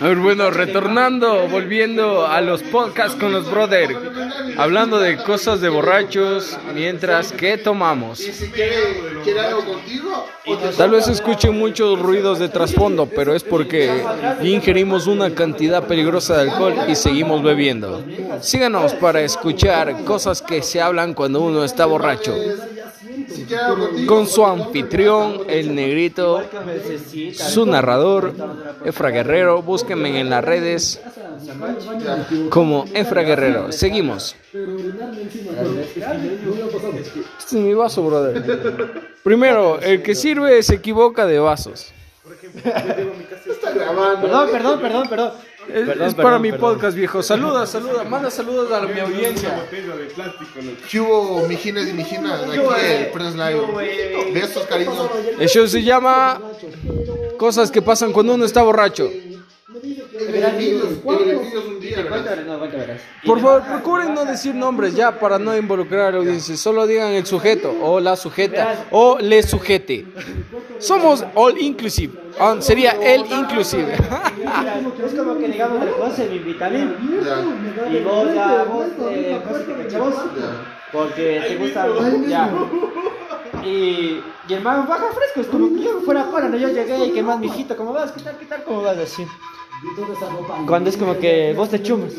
A ver, bueno, retornando, volviendo a los podcasts con los brothers, hablando de cosas de borrachos, mientras que tomamos. Tal vez escuchen muchos ruidos de trasfondo, pero es porque ingerimos una cantidad peligrosa de alcohol y seguimos bebiendo. Síganos para escuchar cosas que se hablan cuando uno está borracho. Con su anfitrión, el negrito, su narrador, Efra Guerrero. Búsquenme en las redes como Efra Guerrero. Seguimos. Este es mi vaso, brother. Primero, el que sirve se equivoca de vasos. Perdón, perdón, perdón, perdón. Es, Perdón, es para perdón, mi perdón. podcast, viejo. Saluda, saluda. Manda saludos a mi audiencia. ¿Qué hubo, mijines y mijinas? Aquí el Prince Live. Besos, cariño. El show se llama Cosas que pasan cuando uno está borracho. No, cuenta, verás. Por favor, procuren no decir nombres ya para no involucrar a la audiencia. Solo digan el sujeto o la sujeta o le sujete. Somos all inclusive. Ah, sería el inclusive. Es como que digamos el José me invita a mí. Y vos ya, vos, eh, cachamos. Porque te gusta ya. Y, y el man baja fresco, es como que yo fuera para, no yo llegué y que más mijito, ¿cómo vas? ¿Qué tal? ¿Qué tal? ¿Cómo vas? Así. Cuando es como que vos te chumas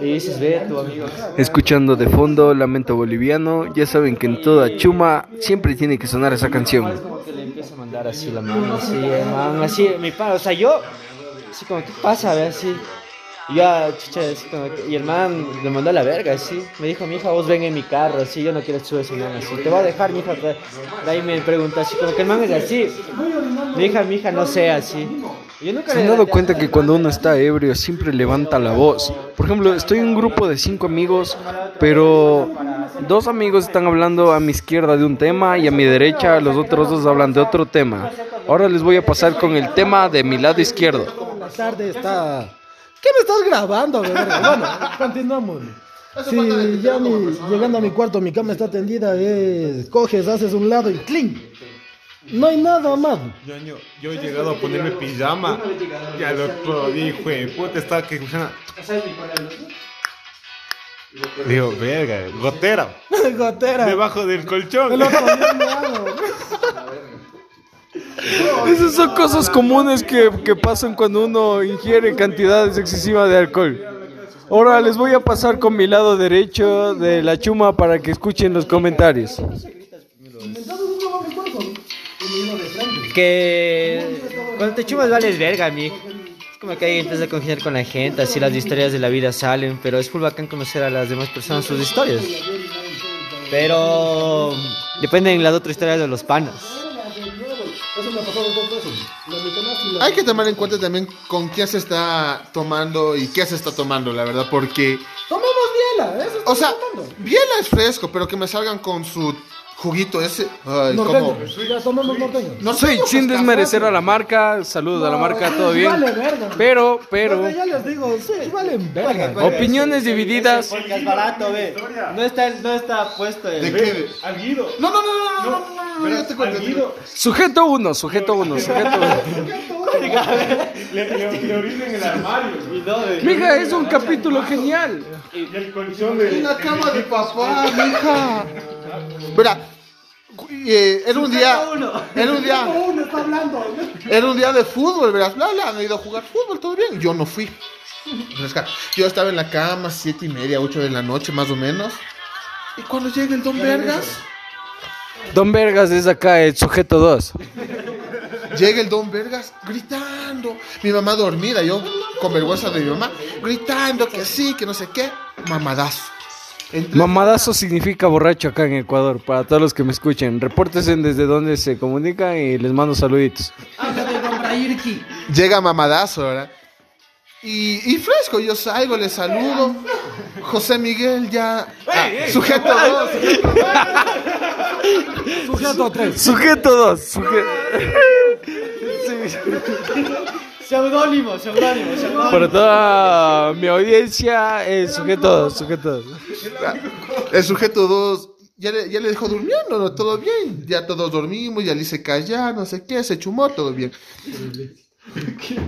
y dices, ve tu amigo. Escuchando de fondo Lamento Boliviano, ya saben que en toda chuma siempre tiene que sonar esa Es canción. como que le empiezo a mandar así la mano, así, hermano, así, mi padre, o sea, yo, así como, ¿qué pasa? A ver, así. Y yo, ah, chucha, así como que- y el man le mandó a la verga, así. Me dijo, mi hija, vos ven en mi carro, así, yo no quiero subir ese man, así. Te voy a dejar, mi hija. De ahí me preguntó, así, como que el man es así. Mi hija, mi hija, no sé, así. Y Yo nunca ¿Se han dado cuenta que cuando uno está ebrio siempre levanta la voz? Por ejemplo, estoy en un grupo de cinco amigos, pero dos amigos están hablando a mi izquierda de un tema y a mi derecha los otros dos hablan de otro tema. Ahora les voy a pasar con el tema de mi lado izquierdo. Tarde está. ¿Qué me estás grabando? Bueno, continuamos. Si ya mi- llegando a mi cuarto, mi cama está tendida, es, coges, haces un lado y ¡cling! No hay nada más. Yo, yo, yo he llegado a ponerme pijama y al otro día, hijo puta, estaba que escuchando. Digo, verga, gotera, Gotera. debajo del colchón. El otro día me hago. Esas son cosas comunes que, que pasan cuando uno ingiere cantidades excesivas de alcohol. Ahora les voy a pasar con mi lado derecho de la chuma para que escuchen los comentarios. Que cuando te chumas vales verga, mi. Es como que ahí empiezas a congeniar con la gente, así las historias de la vida salen, pero es full bacán conocer a las demás personas sus historias. Pero dependen las otras historias de los panas. Hay que tomar en cuenta también con quién se está tomando y qué se está tomando, la verdad, porque, Tomamos biela, eso o sea, biela es fresco, pero que me salgan con su juguito ese. Ay. No soy sin desmerecer a la marca, saludos a la marca, todo bien. Pero, pero. Ya les digo, sí, verga. Pues, opiniones divididas. No está, no está puesto el. ¿De. No, no, no, no, no, no, no, no, te cuento. Sujeto uno, sujeto uno, sujeto uno. le, el armario. Es un capítulo genial. Y cama de papá, mija. Verá, eh, era un día, era un día, Uno está hablando. era un día de fútbol, verás, bla, bla, han ido a jugar fútbol, todo bien. Yo no fui. Yo estaba en la cama, siete y media, ocho de la noche, más o menos. Y cuando llega el Don Vergas, Don Vergas es acá el sujeto 2. llega el Don Vergas gritando. Mi mamá dormida, yo con vergüenza de mi mamá, gritando que sí, que no sé qué. Mamadazo. Mamadazo significa borracho acá en Ecuador, para todos los que me escuchen. Repórtense desde donde se comunican y les mando saluditos. Llega mamadazo, ¿verdad? Y, y fresco, yo salgo, le saludo. José Miguel ya. Ah, sujeto dos. Sujeto 3. Sujeto 2. Seudónimo, seudónimo, seudónimo. Para toda mi audiencia, es sujeto 2. Sujeto 2. El sujeto dos ya le, ya le dejó durmiendo, ¿no? Todo bien. Ya todos dormimos, ya le hice callar, no sé qué, se chumó, todo bien.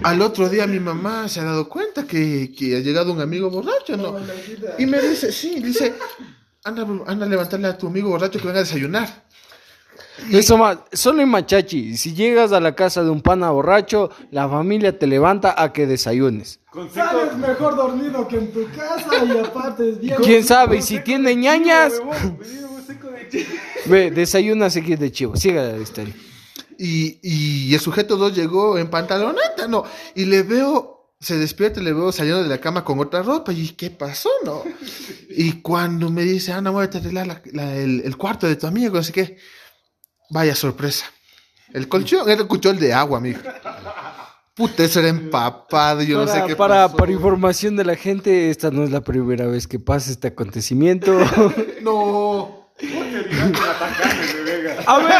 Al otro día mi mamá se ha dado cuenta que, que ha llegado un amigo borracho, ¿no? Y me dice, sí, dice, anda, anda a levantarle a tu amigo borracho que venga a desayunar. Eso más, solo en Machachi, si llegas a la casa de un pana borracho, la familia te levanta a que desayunes. Sales mejor dormido que en tu casa y aparte es bien. ¿Quién sabe? Y si tiene ñañas, ve, desayuna seguir de chivo. Siga la historia. Y, y el sujeto 2 llegó en pantaloneta, ¿no? Y le veo, se despierta y le veo saliendo de la cama con otra ropa. Y ¿qué pasó, no? Y cuando me dice, Ana, voy a arreglar la- la- el, el cuarto de tu amigo, así que, vaya sorpresa. El colchón era el colchón de agua, amigo. Puta, eso era empapado, yo no sé Para, qué para, pasó. para información de la gente, esta no es la primera vez que pasa este acontecimiento. No. A ver,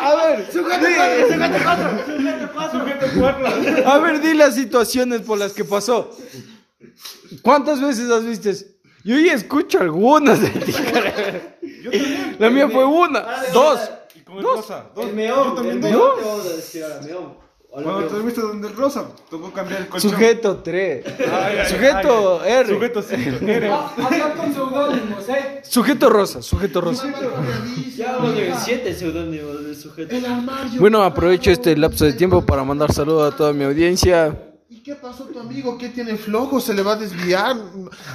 a ver, a ver, di las situaciones por las que pasó. ¿Cuántas veces has visto? eso? Yo ya escucho algunas de ti. La mía fue una, dos. El rosa. Dos. El Yo meón, también el dos. meón te vamos a decir ahora, meón. O el Cuando meón. te has visto donde el rosa, tocó cambiar el colchón. Sujeto 3. Ay, Sujeto ay, R. Sujeto 5. R. Hablar con seudónimos, ¿eh? Sujeto rosa, sujeto rosa. Ya vamos en siete seudónimos del sujeto. Bueno, aprovecho este lapso de tiempo para mandar saludos a toda mi audiencia. ¿Y qué pasó tu amigo? ¿Qué tiene flojo? ¿Se le va a desviar?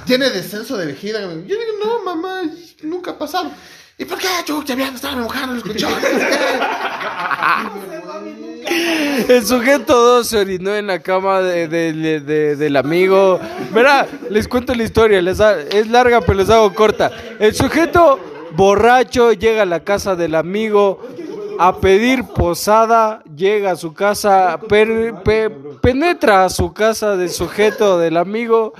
¿Tiene descenso de vejiga? Yo digo, no, mamá, nunca ha pasado. ¿Y por qué, chucha, me estaba mojando los colchones? El sujeto 2 se orinó en la cama de- de- de- del amigo. Verá, les cuento la historia. les ha- es larga, pero les hago corta. El sujeto borracho llega a la casa del amigo a pedir posada. Llega a su casa, per- pe- penetra a su casa del sujeto del amigo.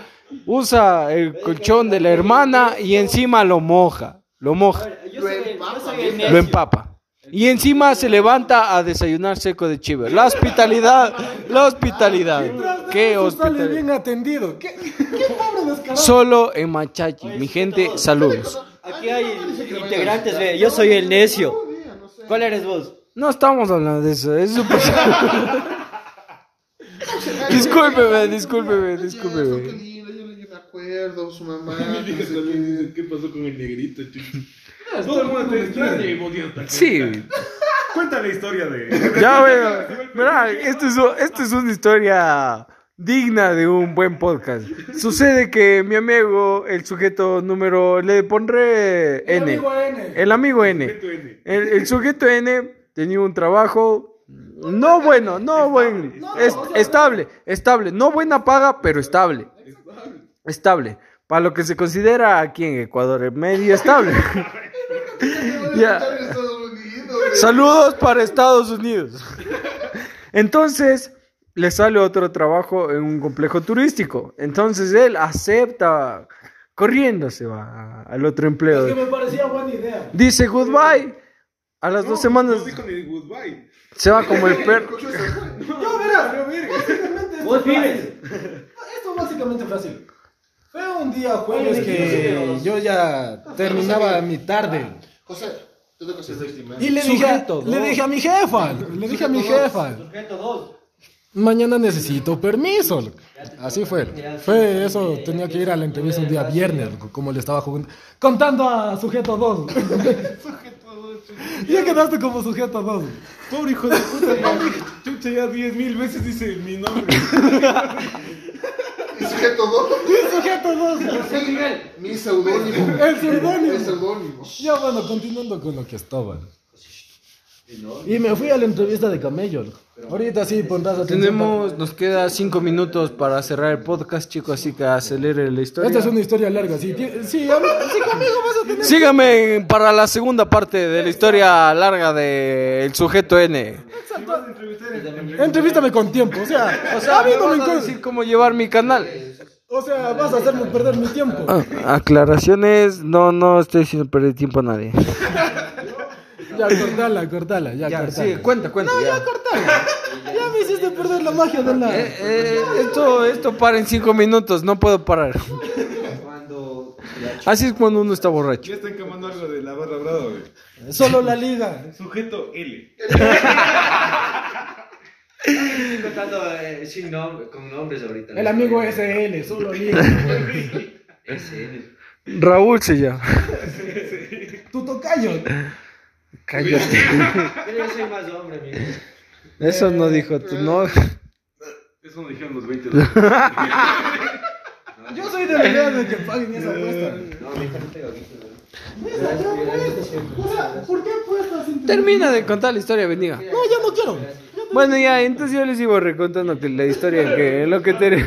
Usa el colchón de la hermana y encima lo moja. Lo moja. Lo empapa. Y encima se levanta a desayunar seco de chivo. La hospitalidad, la hospitalidad. Qué hospitalidad. bien atendido. ¿Qué, qué pobre descarado. Solo en Machachi. Mi gente, saludos. Aquí hay integrantes. Yo soy el necio. ¿Cuál eres vos? No estamos hablando de eso. Es súper... discúlpeme, discúlpeme, discúlpeme. acuerdo, su mamá. ¿Qué pasó con el negrito, chico? Todo el mundo te extraña y vos Sí, Cuenta la historia de. ya veo. Verá, esto es, esto es una historia digna de un buen podcast. Sucede que mi amigo, el sujeto número, le pondré N. amigo N. El amigo N. Sujeto N. El, el sujeto N tenía un trabajo no bueno, no bueno, es- estable, estable, no buena paga, pero estable. Estable. Para lo que se considera aquí en Ecuador, el medio estable. Ya. Saludos para Estados Unidos. Entonces, le sale otro trabajo en un complejo turístico. Entonces él acepta, corriendo se va al otro empleo. Que me parecía buena idea. Dice goodbye. A las dos semanas No dijo ni goodbye. se va como el perro. Yo, verás, básicamente esto-. Esto básicamente fue así. Fue un día jueves que yo ya terminaba mi tarde. José, yo tengo que ser estimado. Y le dije, a- Sujeto, le ¿no? dije a mi jefa, le dije a mi jefa, Sujeto 2. Mañana necesito permiso. Así fue. Fue eso, tenía que ir a la entrevista un día viernes, como le estaba jugando, contando a sujeto 2. Ya quedaste como sujeto 2. Pobre hijo de puta. Chucha, ya diez mil veces dice mi nombre. ¿Y sujeto dos? Sujeto 2. Mi seudónimo. El seudónimo. El seudónimo. Ya bueno, continuando con lo que estaba. Y me fui a la entrevista de camello. Ahorita sí pondrás atención. Tenemos, nos queda cinco minutos para cerrar el podcast, chicos, así que acelere la historia. Esta es una historia larga. Sí, sí, a mí- sí, conmigo vas a tener. Sígame para la segunda parte de la historia larga de El sujeto N. Entrevístame con tiempo. O sea, O sea, a mí me no me vas a importa. decir cómo llevar mi canal. O sea, vas a hacerme perder mi tiempo. Ah, aclaraciones, no, no estoy haciendo perder tiempo a nadie. Ya, cortala, cortala, ya, Ya, cortala. sí, cuenta, cuenta. No, ya. ya, cortala. Ya me hiciste perder la magia de la. Eh, eh, esto, esto para en cinco minutos, no puedo parar. Cuando. Así es cuando uno está borracho. Ya está encamando algo de la barra brava, güey. Solo la liga. Sujeto L. Contando eh, sin nombre, con nombres ahorita. El amigo SL, solo lío. SN. Raúl se llama. Tu tocayo. Cállate. Pero yo soy más hombre, amigo. Eso no dijo tú, no. Eso no dijeron los 20. Yo soy de la idea de que paguen esa apuesta. No, sea, ¿por qué apuestas? sin Termina de contar la historia, bendiga. No, ya no quiero. Bueno, ya, entonces yo les iba recontando la historia que lo que, ter-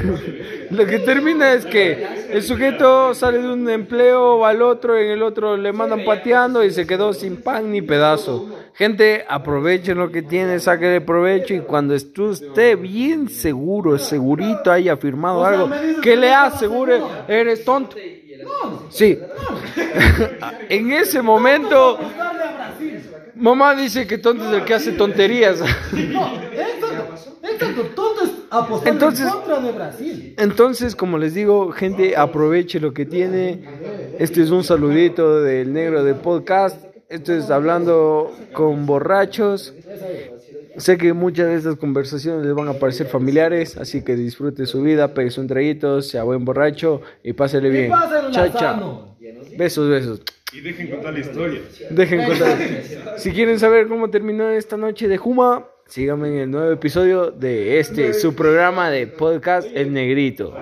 lo que termina es que el sujeto sale de un empleo, va al otro, en el otro le mandan pateando y se quedó sin pan ni pedazo. Gente, aprovechen lo que tiene, sáquenle provecho y cuando esté bien seguro, segurito, haya firmado algo que le asegure, eres tonto. Sí. en ese momento, mamá dice que tonto es el que hace tonterías. No, exacto. Exacto, tonto es apostando Entonces- en contra de Brasil. Entonces, como les digo, gente, aproveche lo que tiene. Este es un saludito del negro de podcast. Esto es hablando con borrachos. Sé que muchas de estas conversaciones les van a parecer familiares, así que disfrute su vida, pegue un traguito, sea buen borracho y pásele bien. Chao, chao. Besos, besos. Y dejen contar la historia. Dejen contar. Si quieren saber cómo terminó esta noche de Juma, síganme en el nuevo episodio de este, su programa de podcast El Negrito.